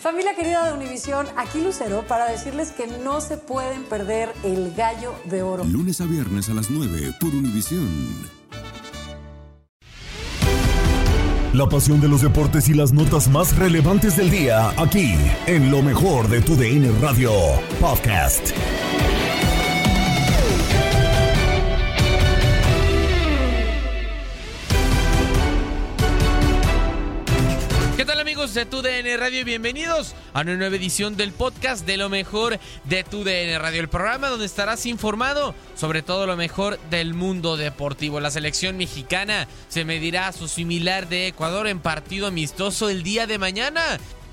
Familia querida de Univisión, aquí Lucero para decirles que no se pueden perder el gallo de oro. Lunes a viernes a las 9 por Univisión. La pasión de los deportes y las notas más relevantes del día, aquí, en lo mejor de tu DN Radio Podcast. De Tu DN Radio? Bienvenidos a una nueva edición del podcast de lo mejor de Tu DN Radio, el programa donde estarás informado sobre todo lo mejor del mundo deportivo. La selección mexicana se medirá a su similar de Ecuador en partido amistoso el día de mañana.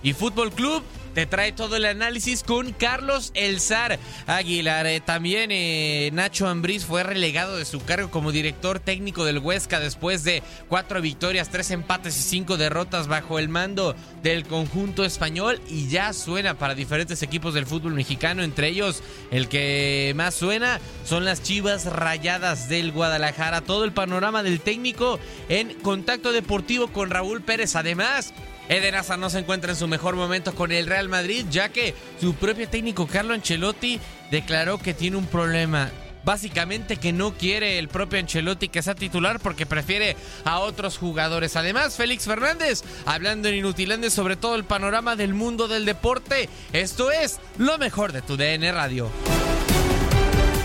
Y Fútbol Club te trae todo el análisis con Carlos Elzar Aguilar. Eh, también eh, Nacho Ambriz fue relegado de su cargo como director técnico del Huesca después de cuatro victorias, tres empates y cinco derrotas bajo el mando del conjunto español y ya suena para diferentes equipos del fútbol mexicano, entre ellos el que más suena son las Chivas Rayadas del Guadalajara. Todo el panorama del técnico en contacto deportivo con Raúl Pérez. Además, Eden Hazard no se encuentra en su mejor momento con el Real Madrid, ya que su propio técnico Carlo Ancelotti declaró que tiene un problema. Básicamente que no quiere el propio Ancelotti que sea titular porque prefiere a otros jugadores. Además, Félix Fernández, hablando en Inutilandes sobre todo el panorama del mundo del deporte. Esto es lo mejor de tu DN Radio.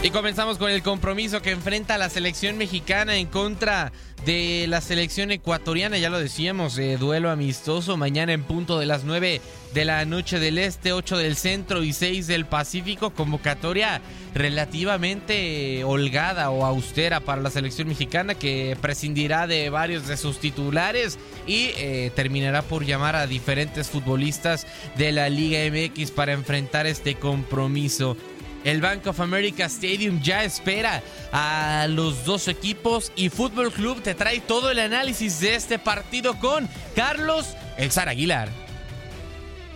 Y comenzamos con el compromiso que enfrenta la selección mexicana en contra de la selección ecuatoriana, ya lo decíamos, eh, duelo amistoso mañana en punto de las 9 de la noche del este, 8 del centro y 6 del Pacífico, convocatoria relativamente holgada o austera para la selección mexicana que prescindirá de varios de sus titulares y eh, terminará por llamar a diferentes futbolistas de la Liga MX para enfrentar este compromiso. El Bank of America Stadium ya espera a los dos equipos y Fútbol Club te trae todo el análisis de este partido con Carlos El Aguilar.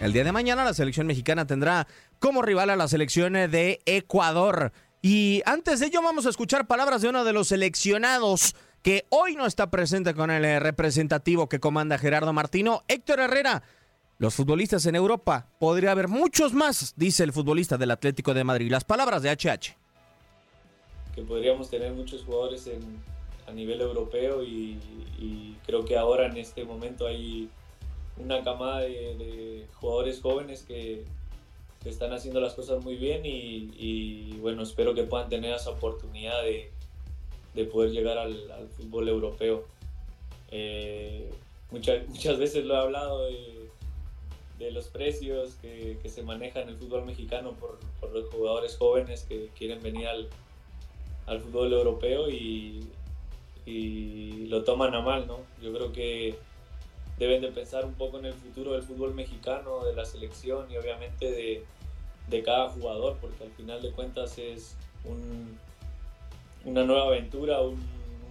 El día de mañana la selección mexicana tendrá como rival a la selección de Ecuador. Y antes de ello vamos a escuchar palabras de uno de los seleccionados que hoy no está presente con el representativo que comanda Gerardo Martino, Héctor Herrera los futbolistas en Europa. Podría haber muchos más, dice el futbolista del Atlético de Madrid. Las palabras de HH. Que podríamos tener muchos jugadores a nivel europeo y, creo que ahora en este momento hay una camada de, jugadores jóvenes que, están haciendo las cosas muy bien y, bueno, espero que puedan tener esa oportunidad de, poder llegar al, fútbol europeo. Eh, muchas, muchas veces lo he hablado de de los precios que, se manejan en el fútbol mexicano por, los jugadores jóvenes que quieren venir al, fútbol europeo y, lo toman a mal, ¿no? Yo creo que deben de pensar un poco en el futuro del fútbol mexicano, de la selección y obviamente de, cada jugador, porque al final de cuentas es una nueva aventura, un,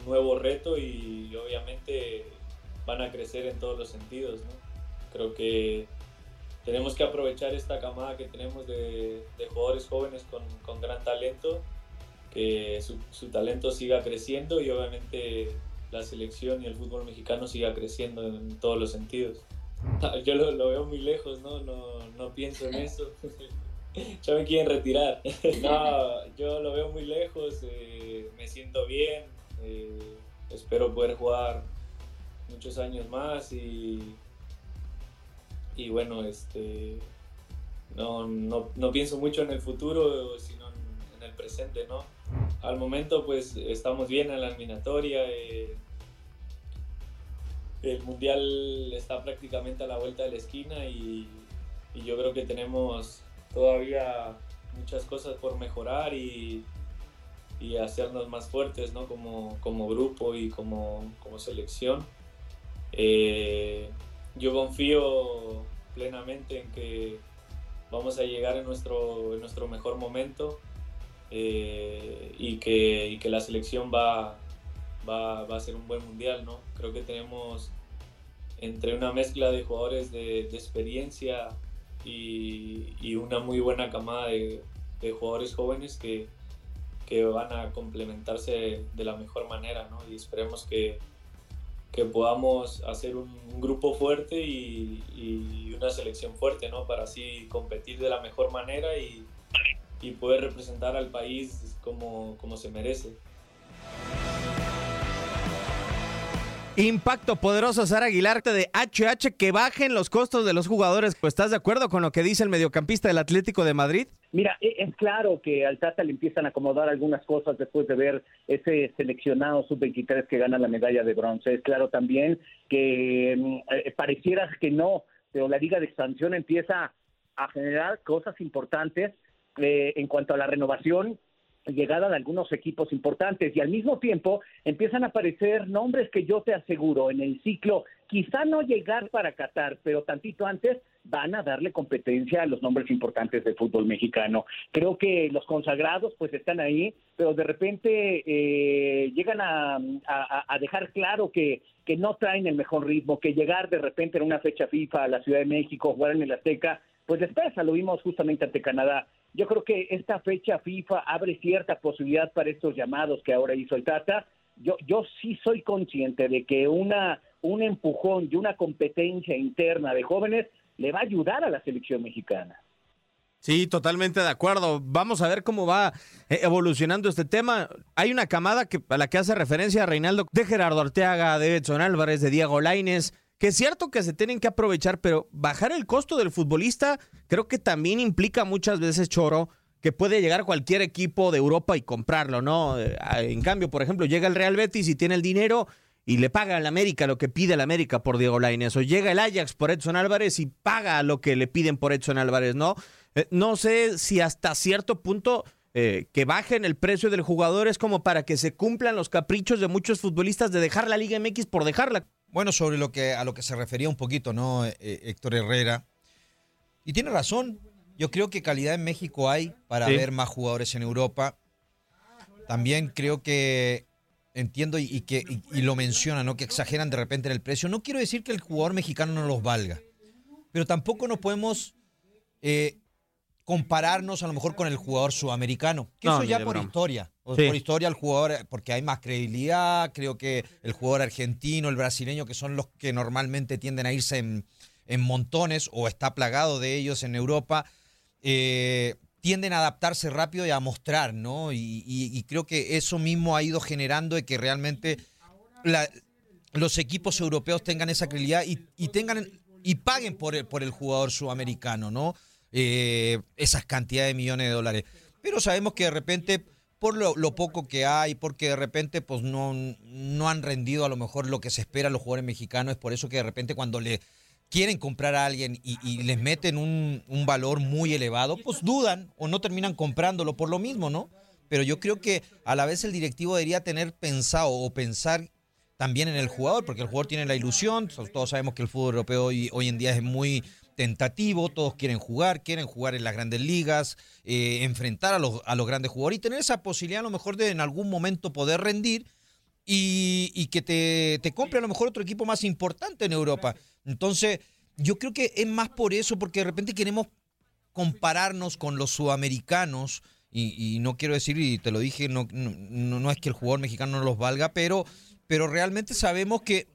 nuevo reto y obviamente van a crecer en todos los sentidos, ¿no? Creo que tenemos que aprovechar esta camada que tenemos de, jugadores jóvenes con, gran talento, que su, talento siga creciendo y obviamente la selección y el fútbol mexicano siga creciendo en todos los sentidos. Yo lo, veo muy lejos, ¿no? No, pienso en eso. ya me quieren retirar. no, yo lo veo muy lejos, eh, me siento bien, eh, espero poder jugar muchos años más y y bueno, este, no, no, no, pienso mucho en el futuro, sino en, el presente, ¿no? Al momento pues estamos bien en la eliminatoria, eh, el Mundial está prácticamente a la vuelta de la esquina y, yo creo que tenemos todavía muchas cosas por mejorar y, y hacernos más fuertes ¿no? como, como grupo y como, como selección. Eh, yo confío plenamente en que vamos a llegar en nuestro, en nuestro mejor momento eh, y, que, que, la selección va, va, va, a ser un buen mundial. ¿no? Creo que tenemos entre una mezcla de jugadores de, experiencia y, y, una muy buena camada de, de jugadores jóvenes que, que, van a complementarse de la mejor manera. ¿no? Y esperemos que, que podamos hacer un, grupo fuerte y, una selección fuerte, ¿no? Para así competir de la mejor manera y, poder representar al país como, como se merece. Impacto poderoso, Sara Aguilar, de HH, que bajen los costos de los jugadores. ¿Estás de acuerdo con lo que dice el mediocampista del Atlético de Madrid? Mira, e, es claro que al Tata le empiezan a acomodar algunas cosas después de ver ese seleccionado sub-23 que gana la medalla de bronce. Es claro también que mm, eh, pareciera que no, pero la Liga de Expansión empieza a generar cosas importantes eh, en cuanto a la renovación llegada de algunos equipos importantes y al mismo tiempo empiezan a aparecer nombres que yo te aseguro en el ciclo, quizá no llegar para Qatar, pero tantito antes van a darle competencia a los nombres importantes del fútbol mexicano. Creo que los consagrados pues están ahí, pero de repente eh, llegan a, a, dejar claro que, que no traen el mejor ritmo, que llegar de repente en una fecha FIFA a la Ciudad de México, jugar en el Azteca, pues después lo vimos justamente ante Canadá. Yo creo que esta fecha FIFA abre cierta posibilidad para estos llamados que ahora hizo el Tata. Yo, yo sí soy consciente de que una, un empujón y una competencia interna de jóvenes le va a ayudar a la selección mexicana. Sí, totalmente de acuerdo. Vamos a ver cómo va eh, evolucionando este tema. Hay una camada que, a la que hace referencia Reinaldo de Gerardo Arteaga, de Edson Álvarez, de Diego Laines, que es cierto que se tienen que aprovechar, pero bajar el costo del futbolista creo que también implica muchas veces, Choro, que puede llegar cualquier equipo de Europa y comprarlo, ¿no? Eh, en cambio, por ejemplo, llega el Real Betis y tiene el dinero y le paga al América lo que pide el América por Diego Lainez, o llega el Ajax por Edson Álvarez y paga lo que le piden por Edson Álvarez, ¿no? Eh, no sé si hasta cierto punto eh, que bajen el precio del jugador es como para que se cumplan los caprichos de muchos futbolistas de dejar la Liga MX por dejarla. Bueno, sobre lo que a lo que se refería un poquito, ¿no? Eh, Héctor Herrera. Y tiene razón. Yo creo que calidad en México hay para ver más jugadores en Europa. También creo que entiendo y, que y, lo menciona, ¿no? Que exageran de repente en el precio. No quiero decir que el jugador mexicano no los valga, pero tampoco no podemos eh, compararnos a lo mejor con el jugador sudamericano. Que eso ya por historia. Por historia el jugador, porque hay más credibilidad, creo que el jugador argentino, el brasileño, que son los que normalmente tienden a irse en, montones o está plagado de ellos en Europa, eh, tienden a adaptarse rápido y a mostrar, ¿no? Y, creo que eso mismo ha ido generando de que realmente los equipos europeos tengan esa credibilidad y, tengan y paguen por el, por el jugador sudamericano, ¿no? Eh, esas cantidades de millones de dólares. Pero sabemos que de repente, por lo, poco que hay, porque de repente pues no, no han rendido a lo mejor lo que se espera a los jugadores mexicanos, es por eso que de repente cuando le quieren comprar a alguien y, les meten un, un, valor muy elevado, pues dudan o no terminan comprándolo por lo mismo, ¿no? Pero yo creo que a la vez el directivo debería tener pensado o pensar también en el jugador, porque el jugador tiene la ilusión, todos sabemos que el fútbol europeo hoy, hoy en día es muy tentativo, todos quieren jugar, quieren jugar en las grandes ligas, eh, enfrentar a los, a los grandes jugadores y tener esa posibilidad a lo mejor de en algún momento poder rendir y, que te, te, compre a lo mejor otro equipo más importante en Europa. Entonces, yo creo que es más por eso, porque de repente queremos compararnos con los sudamericanos. Y, no quiero decir, y te lo dije, no, no, no es que el jugador mexicano no los valga, pero, pero realmente sabemos que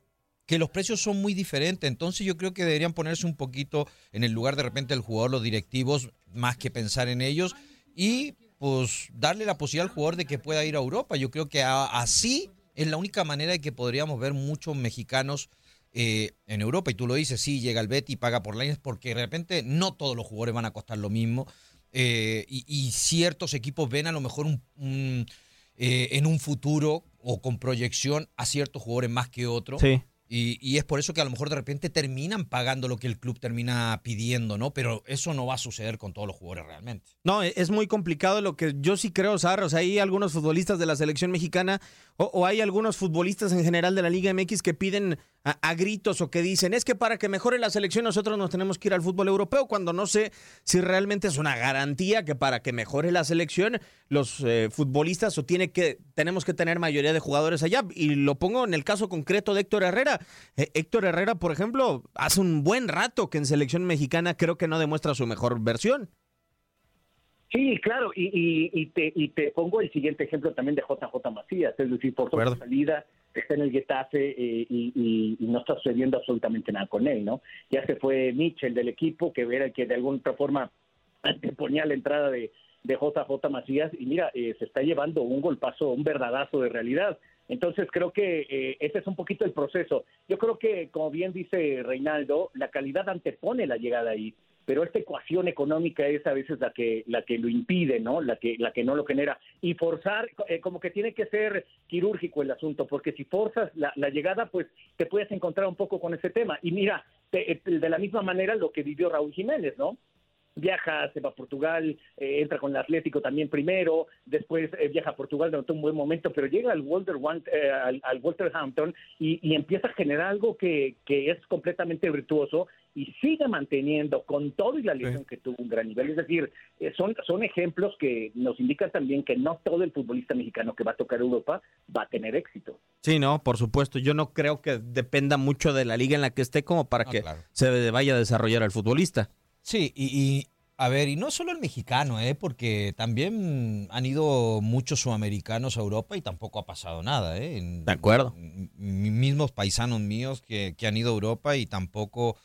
que los precios son muy diferentes. Entonces yo creo que deberían ponerse un poquito en el lugar de repente del jugador, los directivos, más que pensar en ellos y pues darle la posibilidad al jugador de que pueda ir a Europa. Yo creo que así es la única manera de que podríamos ver muchos mexicanos eh, en Europa, y tú lo dices, sí, llega el Betty y paga por lines, porque de repente no todos los jugadores van a costar lo mismo. Eh, y, ciertos equipos ven a lo mejor un, eh, en un futuro o con proyección a ciertos jugadores más que otros. Sí. Y, es por eso que a lo mejor de repente terminan pagando lo que el club termina pidiendo, ¿no? Pero eso no va a suceder con todos los jugadores realmente. No, e, es muy complicado lo que yo sí creo, Sarros. Hay algunos futbolistas de la selección mexicana o, hay algunos futbolistas en general de la Liga MX que piden a, gritos o que dicen, es que para que mejore la selección nosotros nos tenemos que ir al fútbol europeo, cuando no sé si realmente es una garantía que para que mejore la selección los eh, futbolistas o tiene que, tenemos que tener mayoría de jugadores allá. Y lo pongo en el caso concreto de Héctor Herrera. Eh, Héctor Herrera, por ejemplo, hace un buen rato que en selección mexicana creo que no demuestra su mejor versión. Sí, claro, y, te, y te pongo el siguiente ejemplo también de JJ Macías, es decir, por su salida está en el Getafe eh, y, no está sucediendo absolutamente nada con él, ¿no? Ya se fue Mitchell del equipo, que era el que de alguna otra forma ponía la entrada de, de JJ Macías, y mira, eh, se está llevando un golpazo, un verdadazo de realidad. Entonces creo que eh, ese es un poquito el proceso. Yo creo que, como bien dice Reinaldo, la calidad antepone la llegada ahí pero esta ecuación económica es a veces la que la que lo impide, ¿no? La que la que no lo genera y forzar eh, como que tiene que ser quirúrgico el asunto, porque si forzas la, llegada, pues te puedes encontrar un poco con ese tema. Y mira, de la misma manera lo que vivió Raúl Jiménez, ¿no? Viaja, se va a Portugal, eh, entra con el Atlético también primero, después eh, viaja a Portugal durante un buen momento, pero llega al, Walter, eh, al, al Wolverhampton y, y, empieza a generar algo que, que, es completamente virtuoso y sigue manteniendo con todo y la lesión que tuvo un gran nivel. Es decir, son, son ejemplos que nos indican también que no todo el futbolista mexicano que va a tocar Europa va a tener éxito. Sí, no, por supuesto. Yo no creo que dependa mucho de la liga en la que esté como para que se vaya a desarrollar el futbolista. Sí, y, a ver, y no solo el mexicano, ¿eh? porque también han ido muchos sudamericanos a Europa y tampoco ha pasado nada. ¿eh? de acuerdo. mismos paisanos míos que, han ido a Europa y tampoco,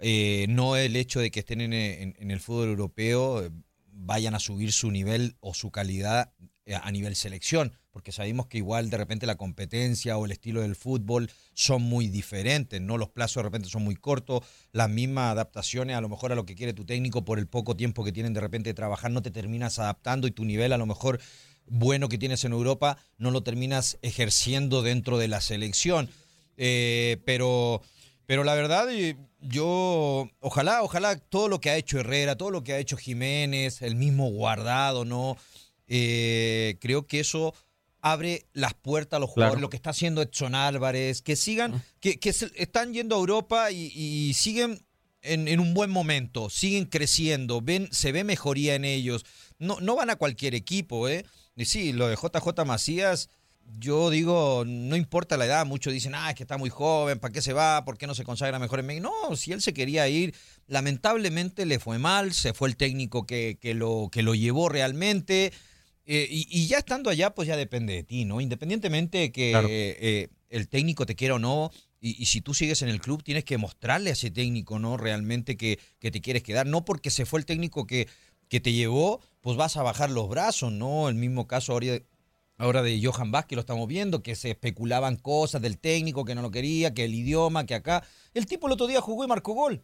eh, no el hecho de que estén en, en, el fútbol europeo eh, vayan a subir su nivel o su calidad eh, a nivel selección porque sabemos que igual de repente la competencia o el estilo del fútbol son muy diferentes, ¿no? Los plazos de repente son muy cortos, las mismas adaptaciones a lo mejor a lo que quiere tu técnico por el poco tiempo que tienen de repente de trabajar no te terminas adaptando y tu nivel a lo mejor bueno que tienes en Europa no lo terminas ejerciendo dentro de la selección. Eh, pero, pero la verdad, yo, ojalá, ojalá todo lo que ha hecho Herrera, todo lo que ha hecho Jiménez, el mismo guardado, ¿no? Eh, creo que eso abre las puertas a los jugadores, lo que está haciendo Edson Álvarez, que sigan, que, están yendo a Europa y, siguen en, un buen momento, siguen creciendo, ven, se ve mejoría en ellos. No, no van a cualquier equipo, ¿eh? Y sí, lo de JJ Macías, yo digo, no importa la edad, muchos dicen, ah, es que está muy joven, ¿para qué se va? ¿Por qué no se consagra mejor en México? No, si él se quería ir, lamentablemente le fue mal, se fue el técnico que, que, lo, que lo llevó realmente. Eh, y, ya estando allá, pues ya depende de ti, ¿no? Independientemente de que eh, el técnico te quiera o no, y, si tú sigues en el club, tienes que mostrarle a ese técnico, ¿no? Realmente que, que te quieres quedar. No porque se fue el técnico que, que te llevó, pues vas a bajar los brazos, ¿no? El mismo caso ahora, ahora de Johan Vázquez lo estamos viendo, que se especulaban cosas del técnico, que no lo quería, que el idioma, que acá. El tipo el otro día jugó y marcó gol.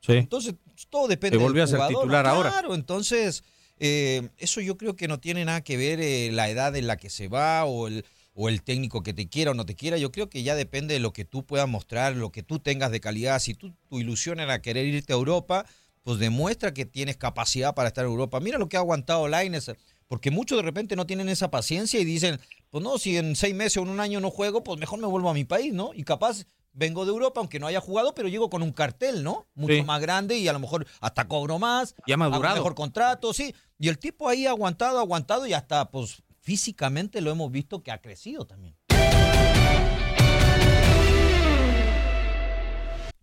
Sí. Entonces, todo depende Te volvió a ser titular ahora. Claro, entonces eh, eso yo creo que no tiene nada que ver eh, la edad en la que se va o el, o el técnico que te quiera o no te quiera. Yo creo que ya depende de lo que tú puedas mostrar, lo que tú tengas de calidad. Si tú, tu ilusión era querer irte a Europa, pues demuestra que tienes capacidad para estar en Europa. Mira lo que ha aguantado Laines, porque muchos de repente no tienen esa paciencia y dicen, pues no, si en seis meses o en un año no juego, pues mejor me vuelvo a mi país, ¿no? Y capaz vengo de Europa, aunque no haya jugado, pero llego con un cartel, ¿no? Mucho más grande y a lo mejor hasta cobro más. Ya madurado. Mejor contrato, sí. Y el tipo ahí ha aguantado, aguantado y hasta, pues, físicamente lo hemos visto que ha crecido también.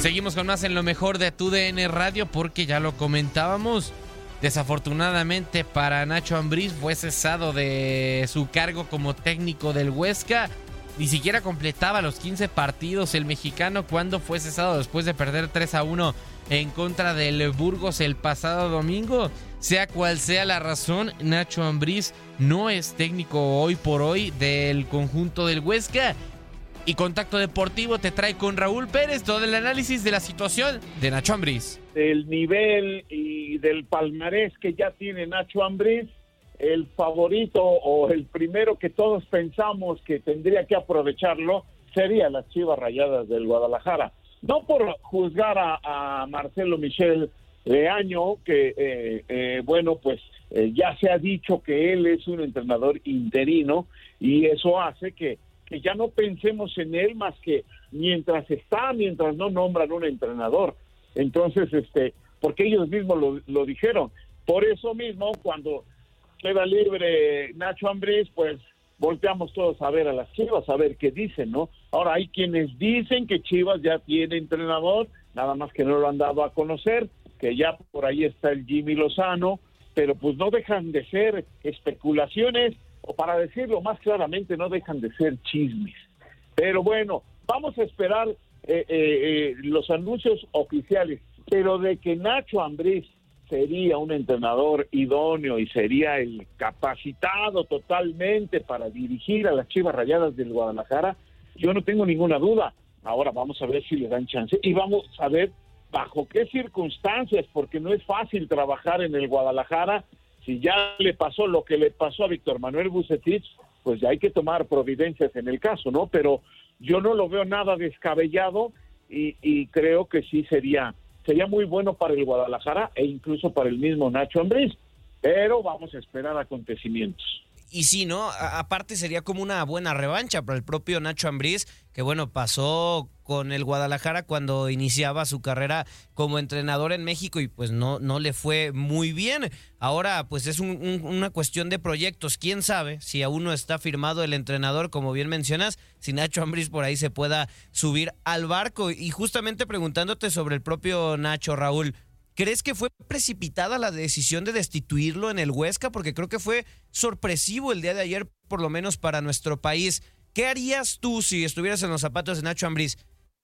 Seguimos con más en lo mejor de tu DN Radio porque ya lo comentábamos. Desafortunadamente para Nacho Ambriz fue cesado de su cargo como técnico del Huesca. Ni siquiera completaba los 15 partidos el mexicano cuando fue cesado después de perder 3 a 1 en contra del Burgos el pasado domingo. Sea cual sea la razón, Nacho Ambriz no es técnico hoy por hoy del conjunto del Huesca. Y Contacto Deportivo te trae con Raúl Pérez todo el análisis de la situación de Nacho Ambriz. Del nivel y del palmarés que ya tiene Nacho Ambriz, el favorito o el primero que todos pensamos que tendría que aprovecharlo sería las Chivas Rayadas del Guadalajara. No por juzgar a, Marcelo Michel Leaño, que eh, eh, bueno, pues eh, ya se ha dicho que él es un entrenador interino y eso hace que que ya no pensemos en él más que mientras está, mientras no nombran un entrenador. Entonces, este, porque ellos mismos lo, dijeron. Por eso mismo, cuando queda libre Nacho Ambriz, pues volteamos todos a ver a las Chivas, a ver qué dicen, ¿no? Ahora hay quienes dicen que Chivas ya tiene entrenador, nada más que no lo han dado a conocer, que ya por ahí está el Jimmy Lozano, pero pues no dejan de ser especulaciones o para decirlo más claramente, no dejan de ser chismes. Pero bueno, vamos a esperar eh, eh, eh, los anuncios oficiales, pero de que Nacho Ambriz sería un entrenador idóneo y sería el capacitado totalmente para dirigir a las Chivas Rayadas del Guadalajara, yo no tengo ninguna duda. Ahora vamos a ver si le dan chance y vamos a ver bajo qué circunstancias, porque no es fácil trabajar en el Guadalajara si ya le pasó lo que le pasó a Víctor Manuel Bucetich, pues ya hay que tomar providencias en el caso, ¿no? Pero yo no lo veo nada descabellado y, creo que sí sería sería muy bueno para el Guadalajara e incluso para el mismo Nacho Ambriz, pero vamos a esperar acontecimientos y sí, ¿no? aparte sería como una buena revancha para el propio Nacho Ambriz, que bueno, pasó con el Guadalajara cuando iniciaba su carrera como entrenador en México y pues no, no le fue muy bien. Ahora pues es una cuestión de proyectos. ¿Quién sabe si aún no está firmado el entrenador, como bien mencionas, si Nacho Ambriz por ahí se pueda subir al barco? Y justamente preguntándote sobre el propio Nacho Raúl, ¿Crees que fue precipitada la decisión de destituirlo en el Huesca? Porque creo que fue sorpresivo el día de ayer, por lo menos para nuestro país. ¿Qué harías tú si estuvieras en los zapatos de Nacho Ambriz?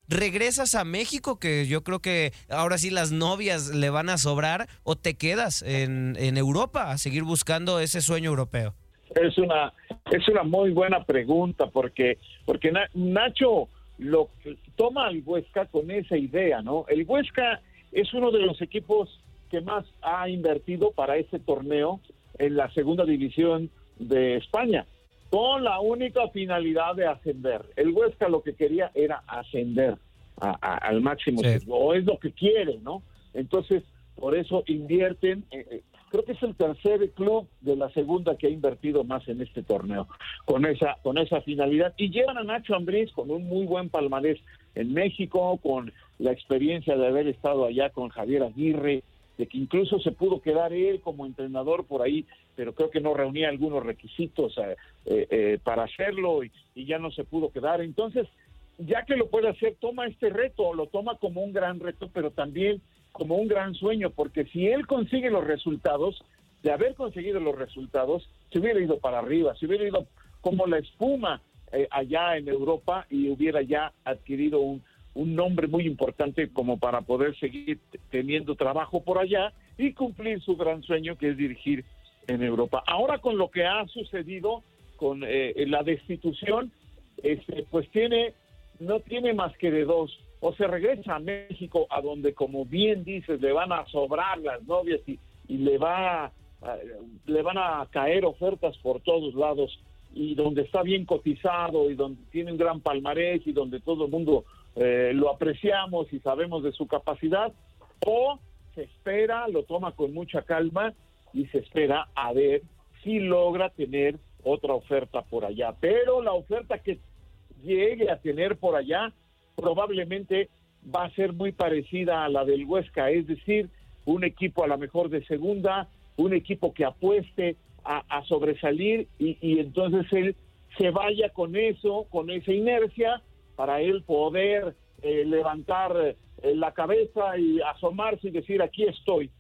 ¿Regresas a México, que yo creo que ahora sí las novias le van a sobrar, o te quedas en, Europa a seguir buscando ese sueño europeo? Es una, es una muy buena pregunta, porque, porque Nacho lo toma al Huesca con esa idea, ¿no? El Huesca es uno de los equipos que más ha invertido para este torneo en la segunda división de España, con la única finalidad de ascender. El Huesca lo que quería era ascender al máximo, o es lo que quiere, ¿no? Entonces, por eso invierten, eh, eh, creo que es el tercer club de la segunda que ha invertido más en este torneo, con esa, con esa finalidad, y llevan a Nacho Ambriz con un muy buen palmarés en México, con la experiencia de haber estado allá con Javier Aguirre, de que incluso se pudo quedar él como entrenador por ahí, pero creo que no reunía algunos requisitos eh, eh, eh, para hacerlo y, ya no se pudo quedar. Entonces, ya que lo puede hacer, toma este reto, lo toma como un gran reto, pero también como un gran sueño, porque si él consigue los resultados, de haber conseguido los resultados, se hubiera ido para arriba, se hubiera ido como la espuma allá en Europa y hubiera ya adquirido un, un nombre muy importante como para poder seguir teniendo trabajo por allá y cumplir su gran sueño que es dirigir en Europa. Ahora con lo que ha sucedido con eh, la destitución, este, pues tiene, no tiene más que de dos, o se regresa a México a donde como bien dices le van a sobrar las novias y, y le va le van a caer ofertas por todos lados y donde está bien cotizado y donde tiene un gran palmarés y donde todo el mundo eh, lo apreciamos y sabemos de su capacidad, o se espera, lo toma con mucha calma y se espera a ver si logra tener otra oferta por allá. Pero la oferta que llegue a tener por allá probablemente va a ser muy parecida a la del Huesca, es decir, un equipo a lo mejor de segunda, un equipo que apueste a, sobresalir y, entonces él se vaya con eso, con esa inercia, para él poder eh, levantar eh, la cabeza y asomarse y decir aquí estoy.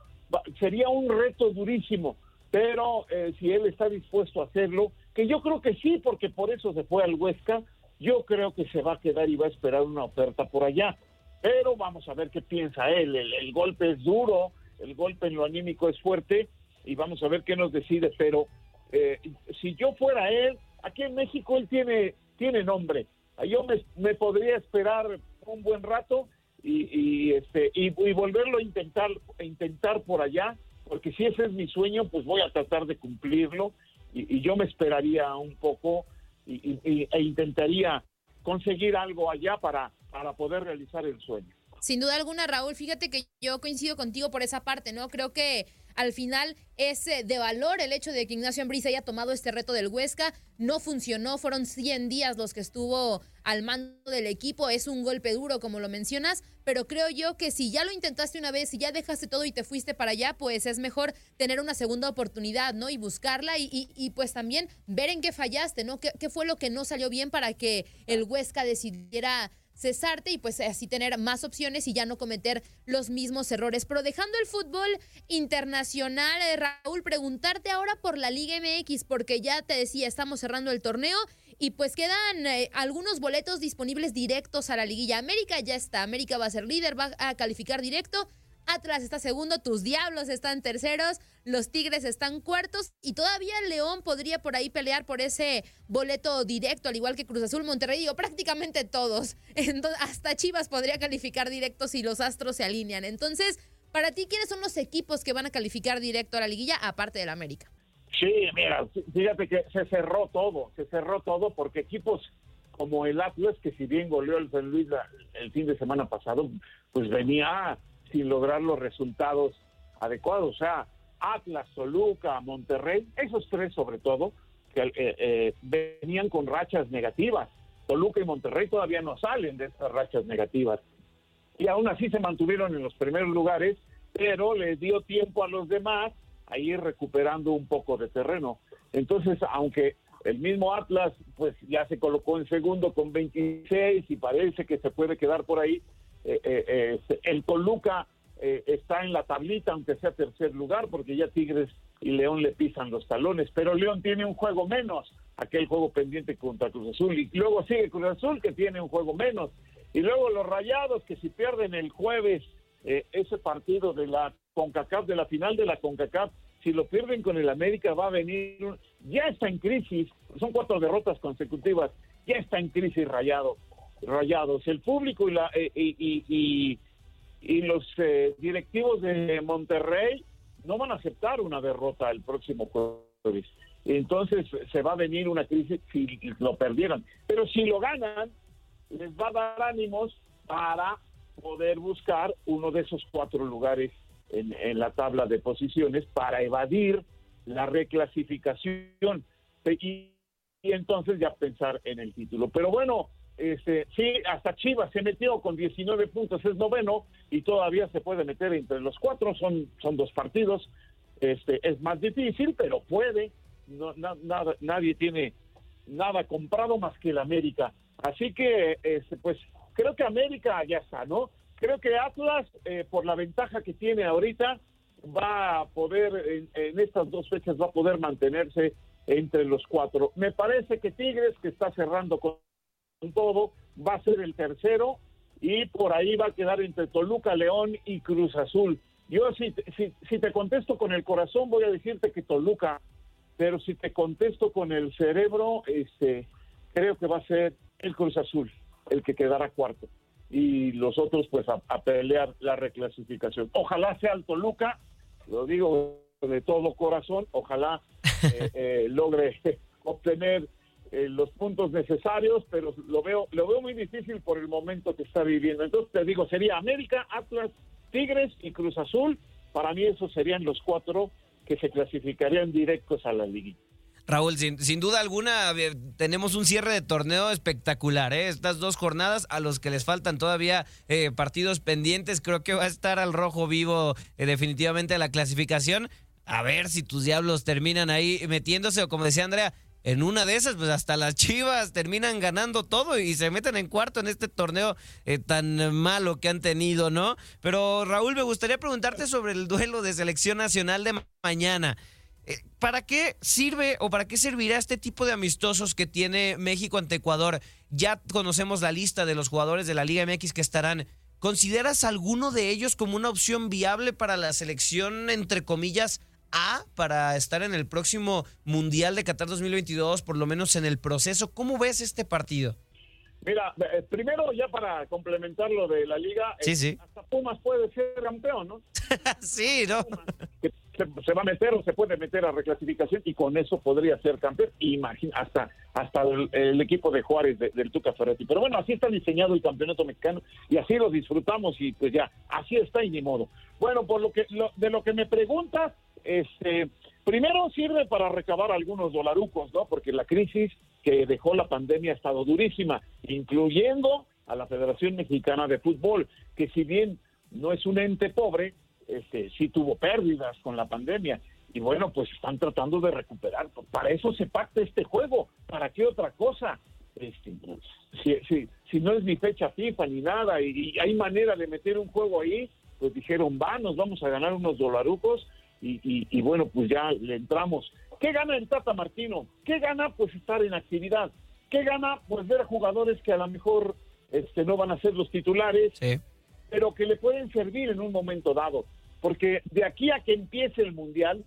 sería un reto durísimo, pero eh, si él está dispuesto a hacerlo, que yo creo que sí, porque por eso se fue al Huesca, yo creo que se va a quedar y va a esperar una oferta por allá. Pero vamos a ver qué piensa él. El, golpe es duro, el golpe en lo anímico es fuerte y vamos a ver qué nos decide. Pero eh, si yo fuera él, aquí en México él tiene, tiene nombre. Yo me, me podría esperar un buen rato y, este y, volverlo a intentar intentar por allá porque si ese es mi sueño pues voy a tratar de cumplirlo y, yo me esperaría un poco y, e intentaría conseguir algo allá para para poder realizar el sueño. Sin duda alguna Raúl fíjate que yo coincido contigo por esa parte no creo que al final es de valor el hecho de que Ignacio Ambriz haya tomado este reto del Huesca. No funcionó, fueron 100 días los que estuvo al mando del equipo. Es un golpe duro, como lo mencionas, pero creo yo que si ya lo intentaste una vez, si ya dejaste todo y te fuiste para allá, pues es mejor tener una segunda oportunidad, ¿no? Y buscarla y, y, pues también ver en qué fallaste, ¿no? ¿Qué, ¿Qué fue lo que no salió bien para que el Huesca decidiera cesarte y pues así tener más opciones y ya no cometer los mismos errores. Pero dejando el fútbol internacional, eh, Raúl, preguntarte ahora por la Liga MX, porque ya te decía, estamos cerrando el torneo y pues quedan eh, algunos boletos disponibles directos a la liguilla. América ya está, América va a ser líder, va a calificar directo. Atlas está segundo, tus Diablos están terceros, los Tigres están cuartos y todavía León podría por ahí pelear por ese boleto directo, al igual que Cruz Azul, Monterrey, digo, prácticamente todos. hasta Chivas podría calificar directo si los Astros se alinean. Entonces, para ti, ¿quiénes son los equipos que van a calificar directo a la liguilla, aparte del América? Sí, mira, fíjate que se cerró todo, se cerró todo porque equipos como el Atlas, que si bien goleó el San Luis el fin de semana pasado, pues venía sin lograr los resultados adecuados. O sea, Atlas, Toluca, Monterrey, esos tres sobre todo, que eh, eh, venían con rachas negativas. Toluca y Monterrey todavía no salen de estas rachas negativas. Y aún así se mantuvieron en los primeros lugares, pero les dio tiempo a los demás a ir recuperando un poco de terreno. Entonces, aunque el mismo Atlas pues ya se colocó en segundo con 26 y parece que se puede quedar por ahí, eh, eh, eh, el Toluca está en la tablita, aunque sea tercer lugar, porque ya Tigres y León le pisan los talones, pero León tiene un juego menos, aquel juego pendiente contra Cruz Azul, y luego sigue Cruz Azul que tiene un juego menos, y luego los Rayados que si pierden el jueves ese partido de la CONCACAF, de la final de la CONCACAF, si lo pierden con el América va a venir, ya está en crisis, son cuatro derrotas consecutivas, ya está en crisis Rayado. Rayados. El público y, la, eh, y, los eh, directivos de Monterrey no van a aceptar una derrota el próximo jueves. Entonces se va a venir una crisis si lo perdieran. Pero si lo ganan, les va a dar ánimos para poder buscar uno de esos cuatro lugares en, la tabla de posiciones para evadir la reclasificación y entonces ya pensar en el título. Pero bueno, este, sí, hasta Chivas se metió con 19 puntos, es noveno y todavía se puede meter entre los cuatro, son, son dos partidos, este, es más difícil, pero puede, no, nada, nadie tiene nada comprado más que el América. Así que, este, pues, creo que América ya está, ¿no? Creo que Atlas, eh, por la ventaja que tiene ahorita, va a poder, en estas dos fechas, va a poder mantenerse entre los cuatro. Me parece que Tigres, que está cerrando con todo, va a ser el tercero y por ahí va a quedar entre Toluca, León y Cruz Azul. Yo si, si, si te contesto con el corazón voy a decirte que Toluca, pero si te contesto con el cerebro, este, creo que va a ser el Cruz Azul el que quedará cuarto y los otros pues a, pelear la reclasificación. Ojalá sea el Toluca, lo digo de todo corazón, ojalá eh, eh, logre obtener eh, los puntos necesarios, pero lo veo, lo veo muy difícil por el momento que está viviendo. Entonces te digo, sería América, Atlas, Tigres y Cruz Azul. Para mí esos serían los cuatro que se clasificarían directos a la liguilla. Raúl, sin, sin, duda alguna tenemos un cierre de torneo espectacular. ¿eh? Estas dos jornadas a los que les faltan todavía eh, partidos pendientes, creo que va a estar al rojo vivo eh, definitivamente la clasificación. A ver si tus diablos terminan ahí metiéndose o como decía Andrea, en una de esas, pues hasta las Chivas terminan ganando todo y se meten en cuarto en este torneo eh, tan malo que han tenido, ¿no? Pero Raúl, me gustaría preguntarte sobre el duelo de selección nacional de mañana. Eh, ¿Para qué sirve o para qué servirá este tipo de amistosos que tiene México ante Ecuador? Ya conocemos la lista de los jugadores de la Liga MX que estarán. ¿Consideras alguno de ellos como una opción viable para la selección, entre comillas, A para estar en el próximo Mundial de Qatar 2022, por lo menos en el proceso? ¿Cómo ves este partido? Mira, eh, primero ya para complementar lo de la liga, sí, sí. hasta Pumas puede ser campeón, ¿no? sí, ¿no? Se, va a meter o se puede meter a reclasificación y con eso podría ser campeón. Imagina, hasta, hasta el, equipo de Juárez del Tuca Ferretti. Pero bueno, así está diseñado el campeonato mexicano y así lo disfrutamos y pues ya, así está y ni modo. Bueno, por lo que de lo que me preguntas, este, primero sirve para recabar algunos dolarucos, ¿no? Porque la crisis que dejó la pandemia ha estado durísima, incluyendo a la Federación Mexicana de Fútbol, que si bien no es un ente pobre, este, sí tuvo pérdidas con la pandemia. Y bueno, pues están tratando de recuperar. Para eso se pacta este juego. ¿Para qué otra cosa? Este, si, si, si, no es ni fecha FIFA ni nada y, hay manera de meter un juego ahí, pues dijeron, va, nos vamos a ganar unos dolarucos y, y, bueno, pues ya le entramos. ¿Qué gana el Tata Martino? ¿Qué gana? Pues estar en actividad. ¿Qué gana? Pues ver a jugadores que a lo mejor este, no van a ser los titulares, pero que le pueden servir en un momento dado. Porque de aquí a que empiece el Mundial,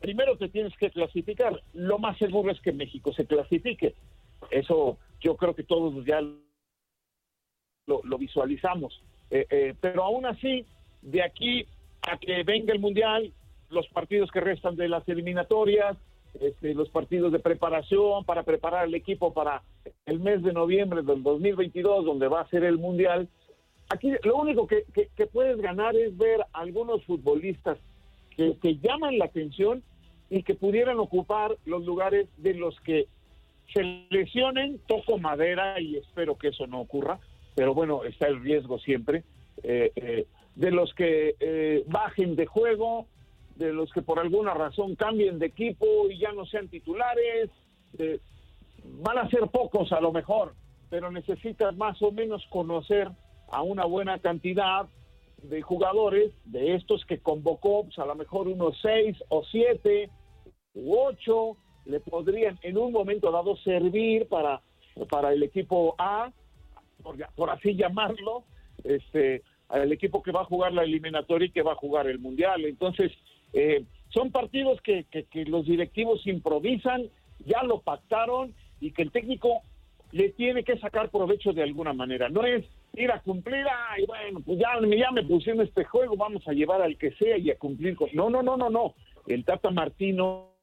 primero te tienes que clasificar. Lo más seguro es que México se clasifique. Eso yo creo que todos ya lo, visualizamos. Eh, eh, pero aún así, de aquí a que venga el Mundial, los partidos que restan de las eliminatorias, este, los partidos de preparación para preparar el equipo para el mes de noviembre del 2022, donde va a ser el Mundial, Aquí lo único que, puedes ganar es ver algunos futbolistas que, que llaman la atención y que pudieran ocupar los lugares de los que se lesionen, toco madera y espero que eso no ocurra, pero bueno, está el riesgo siempre, eh, eh, de los que eh, bajen de juego, de los que por alguna razón cambien de equipo y ya no sean titulares, van a ser pocos a lo mejor, pero necesitas más o menos conocer a una buena cantidad de jugadores de estos que convocó, pues a lo mejor unos seis o siete u ocho le podrían en un momento dado servir para, para el equipo A, por, así llamarlo, este, el equipo que va a jugar la eliminatoria y que va a jugar el mundial. Entonces, eh, son partidos que, que, que los directivos improvisan, ya lo pactaron y que el técnico le tiene que sacar provecho de alguna manera. No es ir a cumplir, y bueno, pues ya, ya me pusieron este juego, vamos a llevar al que sea y a cumplir con... No, no, no, no, no. El Tata Martino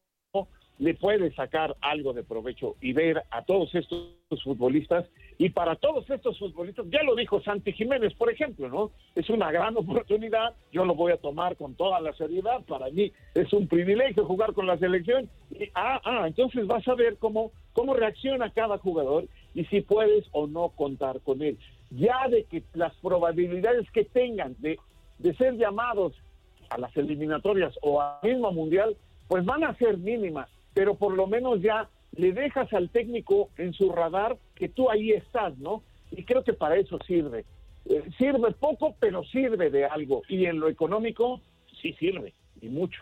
le puede sacar algo de provecho y ver a todos estos futbolistas y para todos estos futbolistas, ya lo dijo Santi Jiménez, por ejemplo, ¿no? Es una gran oportunidad, yo lo voy a tomar con toda la seriedad, para mí es un privilegio jugar con la selección. Y, ah, ah, entonces vas a ver cómo, cómo reacciona cada jugador y si puedes o no contar con él. Ya de que las probabilidades que tengan de, de ser llamados a las eliminatorias o al mismo mundial, pues van a ser mínimas pero por lo menos ya le dejas al técnico en su radar que tú ahí estás, ¿no? Y creo que para eso sirve. Eh, sirve poco, pero sirve de algo. Y en lo económico, sí sirve, y mucho.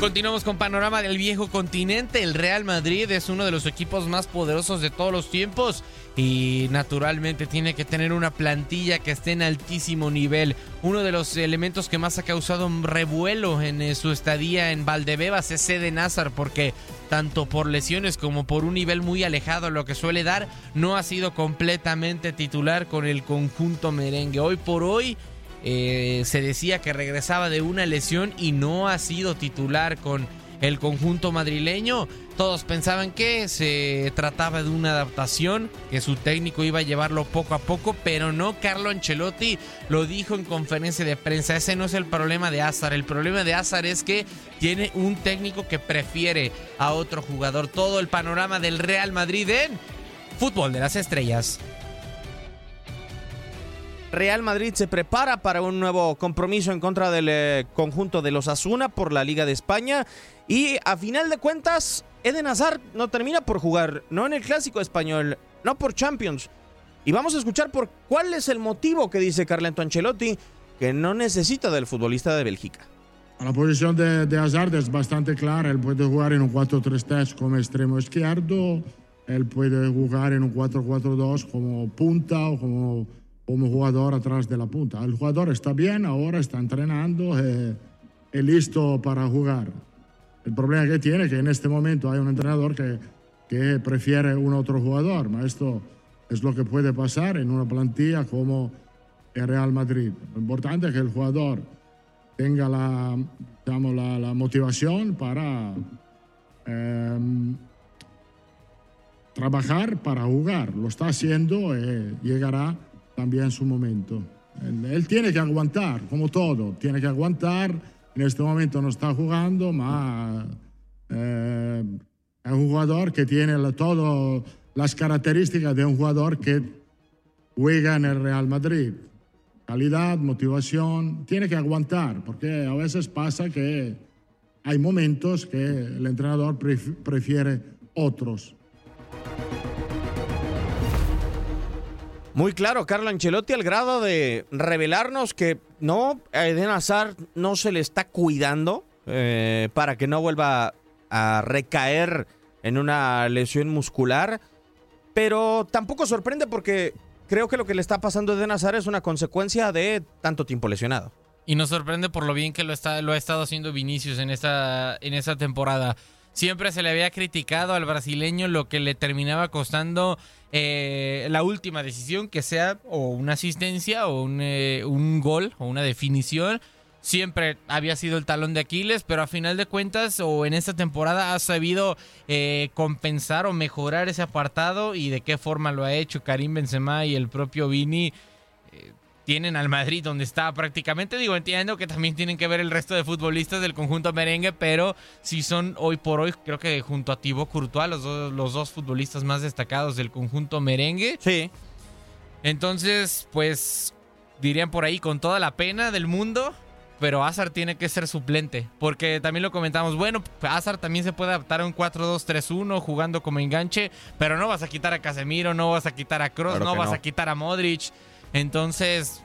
Continuamos con panorama del viejo continente. El Real Madrid es uno de los equipos más poderosos de todos los tiempos y naturalmente tiene que tener una plantilla que esté en altísimo nivel. Uno de los elementos que más ha causado un revuelo en eh, su estadía en Valdebebas es Eden Hazard porque tanto por lesiones como por un nivel muy alejado a lo que suele dar, no ha sido completamente titular con el conjunto merengue. Hoy por hoy eh, se decía que regresaba de una lesión y no ha sido titular con el conjunto madrileño. Todos pensaban que se trataba de una adaptación, que su técnico iba a llevarlo poco a poco, pero no. Carlo Ancelotti lo dijo en conferencia de prensa. Ese no es el problema de Azar. El problema de Azar es que tiene un técnico que prefiere a otro jugador. Todo el panorama del Real Madrid en fútbol de las estrellas. Real Madrid se prepara para un nuevo compromiso en contra del eh, conjunto de los Asuna por la Liga de España. Y a final de cuentas, Eden Hazard no termina por jugar, no en el clásico español, no por Champions. Y vamos a escuchar por cuál es el motivo que dice Carleto Ancelotti que no necesita del futbolista de Bélgica. La posición de, de Hazard es bastante clara. Él puede jugar en un 4-3-3 como extremo izquierdo. Él puede jugar en un 4-4-2 como punta o como como jugador atrás de la punta. El jugador está bien, ahora está entrenando, eh, es listo para jugar. El problema que tiene es que en este momento hay un entrenador que, que prefiere un otro jugador, pero esto es lo que puede pasar en una plantilla como el Real Madrid. Lo importante es que el jugador tenga la, digamos, la, la motivación para eh, trabajar, para jugar. Lo está haciendo y eh, llegará también su momento. Él, tiene que aguantar, como todo, tiene que aguantar. En este momento no está jugando, pero eh, es un jugador que tiene todas las características de un jugador que juega en el Real Madrid. Calidad, motivación, tiene que aguantar, porque a veces pasa que hay momentos que el entrenador prefiere otros. Muy claro, Carlo Ancelotti, al grado de revelarnos que no, Eden Hazard no se le está cuidando eh, para que no vuelva a recaer en una lesión muscular. Pero tampoco sorprende porque creo que lo que le está pasando a Eden Hazard es una consecuencia de tanto tiempo lesionado. Y nos sorprende por lo bien que lo, lo ha estado haciendo Vinicius en esta, en esta temporada. Siempre se le había criticado al brasileño lo que le terminaba costando eh, la última decisión, que sea o una asistencia o un, eh, un gol o una definición. Siempre había sido el talón de Aquiles, pero a final de cuentas o en esta temporada ha sabido eh, compensar o mejorar ese apartado y de qué forma lo ha hecho Karim Benzema y el propio Vini tienen al Madrid donde está prácticamente. Digo, entiendo que también tienen que ver el resto de futbolistas del conjunto merengue, pero si son hoy por hoy, creo que junto a Thibaut Courtois, los, dos, los dos futbolistas más destacados del conjunto merengue. Sí. Entonces, pues dirían por ahí con toda la pena del mundo, pero Azar tiene que ser suplente, porque también lo comentamos, bueno, Azar también se puede adaptar a un 4-2-3-1 jugando como enganche, pero no vas a quitar a Casemiro, no vas a quitar a Kroos, no vas no. a quitar a Modric. Entonces,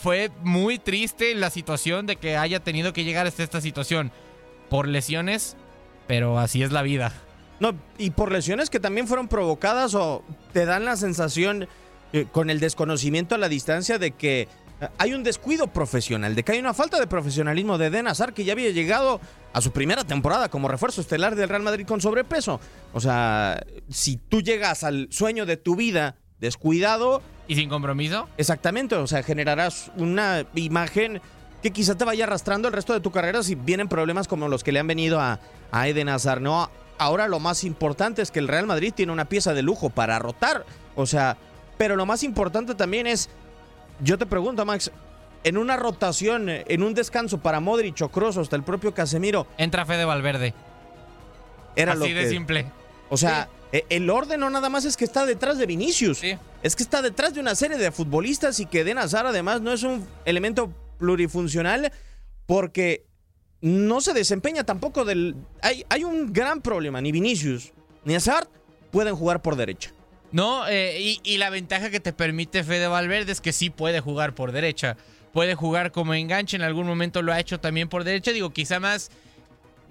fue muy triste la situación de que haya tenido que llegar hasta esta situación por lesiones, pero así es la vida. No, y por lesiones que también fueron provocadas o te dan la sensación eh, con el desconocimiento a la distancia de que eh, hay un descuido profesional, de que hay una falta de profesionalismo de Den Hazard que ya había llegado a su primera temporada como refuerzo estelar del Real Madrid con sobrepeso. O sea, si tú llegas al sueño de tu vida descuidado, ¿Y sin compromiso? Exactamente, o sea, generarás una imagen que quizá te vaya arrastrando el resto de tu carrera si vienen problemas como los que le han venido a, a Eden Hazard, ¿no? Ahora lo más importante es que el Real Madrid tiene una pieza de lujo para rotar, o sea, pero lo más importante también es, yo te pregunto, Max, en una rotación, en un descanso para Modric o Kroos, hasta el propio Casemiro. Entra Fede Valverde. Era Así lo de que- simple. O sea, el orden no nada más es que está detrás de Vinicius. Es que está detrás de una serie de futbolistas y que Eden Hazard además no es un elemento plurifuncional porque no se desempeña tampoco del... Hay, hay un gran problema, ni Vinicius ni Hazard pueden jugar por derecha. No, eh, y, y la ventaja que te permite Fede Valverde es que sí puede jugar por derecha. puede jugar como enganche, en algún momento lo ha hecho también por derecha, digo, quizá más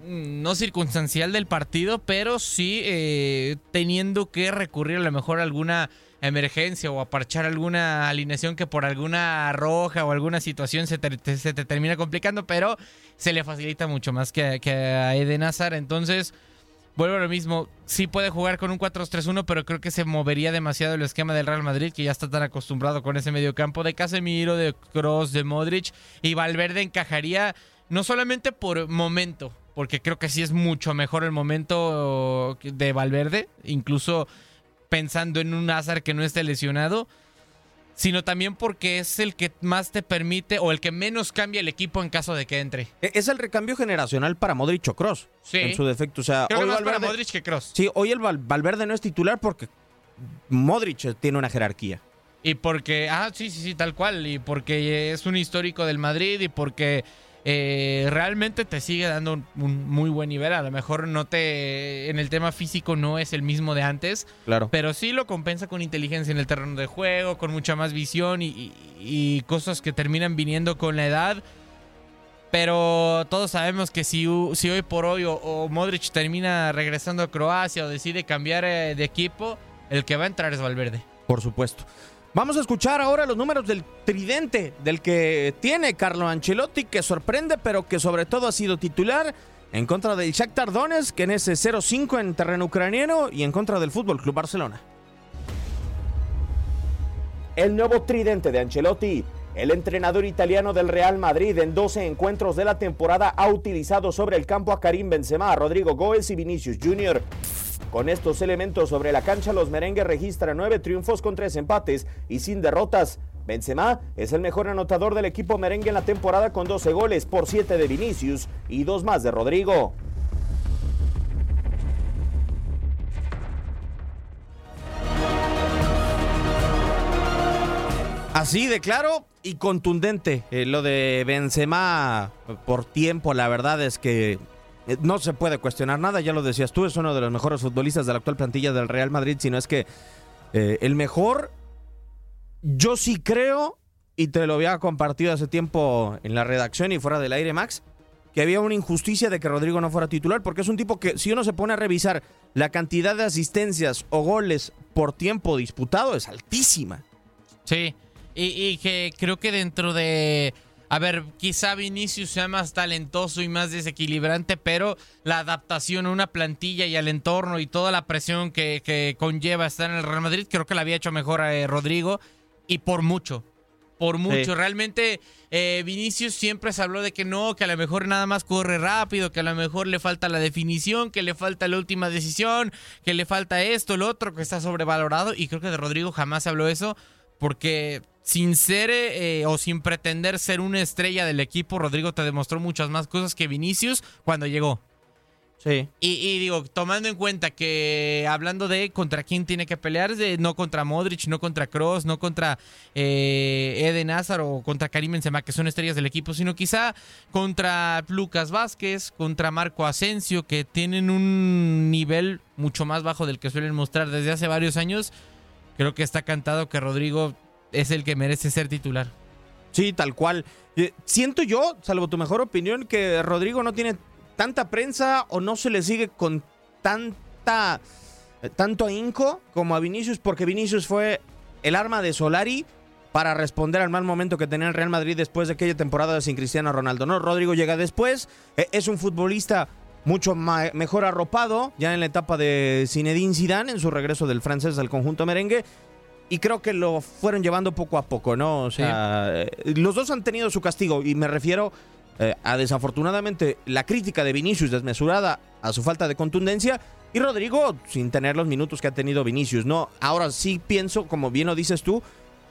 no circunstancial del partido, pero sí eh, teniendo que recurrir a lo mejor a alguna emergencia o a parchar alguna alineación que por alguna roja o alguna situación se te, se te termina complicando, pero se le facilita mucho más que, que a Eden Hazard, entonces vuelvo a lo mismo. Sí puede jugar con un 4-3-1, pero creo que se movería demasiado el esquema del Real Madrid, que ya está tan acostumbrado con ese mediocampo de Casemiro, de Cross, de Modric. Y Valverde encajaría no solamente por momento, porque creo que sí es mucho mejor el momento de Valverde, incluso pensando en un Hazard que no esté lesionado sino también porque es el que más te permite o el que menos cambia el equipo en caso de que entre. E, es el recambio generacional para Modric o Cross. Sí. En su defecto. O sea, Creo hoy que más Valverde, para Modric que Cross. Sí, hoy el Val- Valverde no es titular porque Modric tiene una jerarquía. Y porque, ah, sí, sí, sí, tal cual. Y porque es un histórico del Madrid y porque eh, realmente te sigue dando un, un muy buen nivel. A lo mejor no te. En el tema físico no es el mismo de antes. Claro. Pero sí lo compensa con inteligencia en el terreno de juego, con mucha más visión y, y- y cosas que terminan viniendo con la edad. Pero todos sabemos que si, si hoy por hoy o, o Modric termina regresando a Croacia o decide cambiar eh, de equipo, el que va a entrar es Valverde. Por supuesto. Vamos a escuchar ahora los números del tridente del que tiene Carlo Ancelotti, que sorprende, pero que sobre todo ha sido titular en contra del Shakhtar Donetsk, que en ese 0-5 en terreno ucraniano, y en contra del Fútbol Club Barcelona. El nuevo tridente de Ancelotti. El entrenador italiano del Real Madrid en 12 encuentros de la temporada ha utilizado sobre el campo a Karim Benzema, Rodrigo Goes y Vinicius Jr. Con estos elementos sobre la cancha, los merengues registran nueve triunfos con tres empates y sin derrotas. Benzema es el mejor anotador del equipo merengue en la temporada con 12 goles por 7 de Vinicius y dos más de Rodrigo. Así de claro y contundente eh, lo de Benzema por tiempo, la verdad es que eh, no se puede cuestionar nada, ya lo decías tú, es uno de los mejores futbolistas de la actual plantilla del Real Madrid, si no es que eh, el mejor, yo sí creo, y te lo había compartido hace tiempo en la redacción y fuera del aire, Max, que había una injusticia de que Rodrigo no fuera titular, porque es un tipo que si uno se pone a revisar la cantidad de asistencias o goles por tiempo disputado es altísima. Sí, y, y que creo que dentro de... A ver, quizá Vinicius sea más talentoso y más desequilibrante, pero la adaptación a una plantilla y al entorno y toda la presión que, que conlleva estar en el Real Madrid, creo que la había hecho mejor a eh, Rodrigo y por mucho. Por mucho. Sí. Realmente eh, Vinicius siempre se habló de que no, que a lo mejor nada más corre rápido, que a lo mejor le falta la definición, que le falta la última decisión, que le falta esto, lo otro, que está sobrevalorado. Y creo que de Rodrigo jamás se habló eso, porque sin ser eh, o sin pretender ser una estrella del equipo, Rodrigo te demostró muchas más cosas que Vinicius cuando llegó. Sí. Y, y digo, tomando en cuenta que hablando de contra quién tiene que pelear, de, no contra Modric, no contra Cross, no contra eh, Eden Hazard o contra Karim Benzema, que son estrellas del equipo, sino quizá contra Lucas Vázquez, contra Marco Asensio, que tienen un nivel mucho más bajo del que suelen mostrar desde hace varios años. Creo que está cantado que Rodrigo es el que merece ser titular. Sí, tal cual. Eh, Siento yo, salvo tu mejor opinión, que Rodrigo no tiene tanta prensa o no se le sigue con tanta eh, tanto ahínco como a Vinicius, porque Vinicius fue el arma de Solari para responder al mal momento que tenía el Real Madrid después de aquella temporada sin Cristiano Ronaldo. No, Rodrigo llega después, eh, es un futbolista mucho mejor arropado ya en la etapa de Zinedine Zidane en su regreso del francés al conjunto merengue y creo que lo fueron llevando poco a poco, ¿no? O sea, eh, los dos han tenido su castigo y me refiero eh, a desafortunadamente la crítica de Vinicius desmesurada a su falta de contundencia y Rodrigo sin tener los minutos que ha tenido Vinicius, ¿no? Ahora sí pienso, como bien lo dices tú,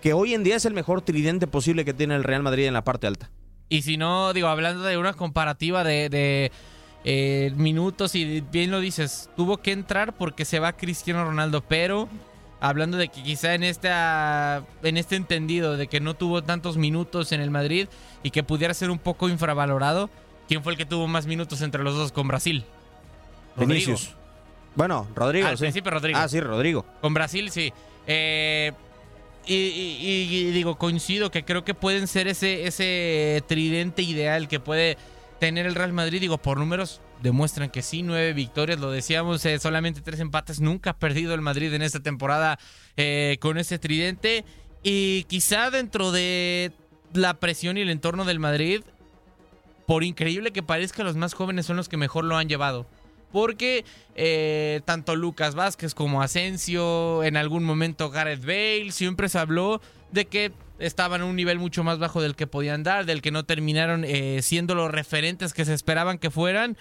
que hoy en día es el mejor tridente posible que tiene el Real Madrid en la parte alta. Y si no, digo, hablando de una comparativa de, de, eh, minutos y bien lo dices, tuvo que entrar porque se va Cristiano Ronaldo, pero hablando de que quizá en esta en este entendido de que no tuvo tantos minutos en el Madrid y que pudiera ser un poco infravalorado, ¿quién fue el que tuvo más minutos entre los dos con Brasil? Rodrigo. Vinicius. Bueno, Rodrigo. Al sí. principio Rodrigo. Ah, sí, Rodrigo. Con Brasil, sí. Eh, y, y- y digo, coincido que creo que pueden ser ese, ese tridente ideal que puede tener el Real Madrid. Digo, por números demuestran que sí, nueve victorias, lo decíamos, eh, solamente tres empates. Nunca ha perdido el Madrid en esta temporada eh, con ese tridente. Y quizá dentro de la presión y el entorno del Madrid, por increíble que parezca, los más jóvenes son los que mejor lo han llevado. Porque eh, tanto Lucas Vázquez como Asensio, en algún momento Gareth Bale, siempre se habló de que estaban a un nivel mucho más bajo del que podían dar, del que no terminaron eh, siendo los referentes que se esperaban que fueran.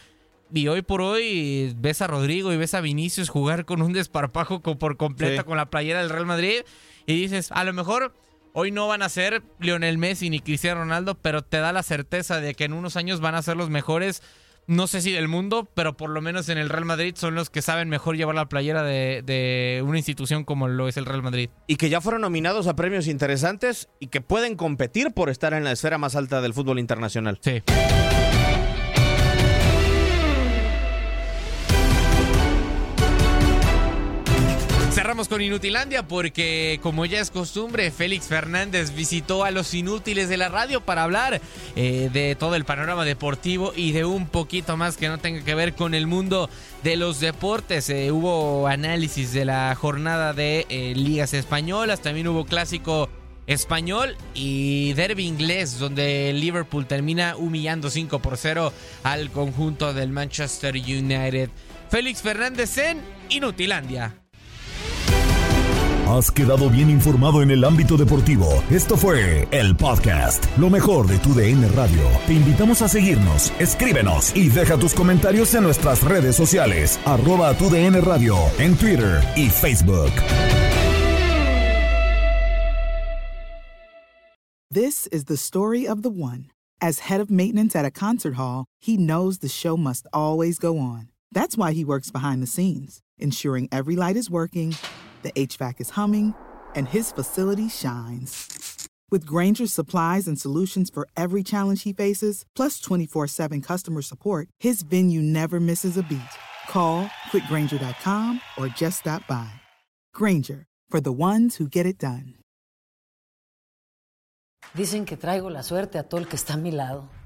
Y hoy por hoy ves a Rodrigo y ves a Vinicius jugar con un desparpajo por completo Sí. con la playera del Real Madrid. Y dices, a lo mejor hoy no van a ser Lionel Messi ni Cristiano Ronaldo, pero te da la certeza de que en unos años van a ser los mejores, no sé si del mundo, pero por lo menos en el Real Madrid son los que saben mejor llevar la playera de, de una institución como lo es el Real Madrid. Y que ya fueron nominados a premios interesantes y que pueden competir por estar en la esfera más alta del fútbol internacional. Sí. Cerramos con Inutilandia porque, como ya es costumbre, Félix Fernández visitó a los inútiles de la radio para hablar eh, de todo el panorama deportivo y de un poquito más que no tenga que ver con el mundo de los deportes. Eh, hubo análisis de la jornada de eh, ligas españolas, también hubo clásico español y derby inglés, donde Liverpool termina humillando 5 por 0 al conjunto del Manchester United. Félix Fernández en Inutilandia. Has quedado bien informado en el ámbito deportivo. Esto fue el podcast, lo mejor de tu DN Radio. Te invitamos a seguirnos, escríbenos y deja tus comentarios en nuestras redes sociales, arroba tu DN Radio, en Twitter y Facebook. This is the story of the one. As head of maintenance at a concert hall, he knows the show must always go on. That's why he works behind the scenes, ensuring every light is working, the HVAC is humming, and his facility shines. With Granger's supplies and solutions for every challenge he faces, plus 24 7 customer support, his venue never misses a beat. Call quickgranger.com or just stop by. Granger, for the ones who get it done. Dicen que traigo la suerte a todo el que está a mi lado.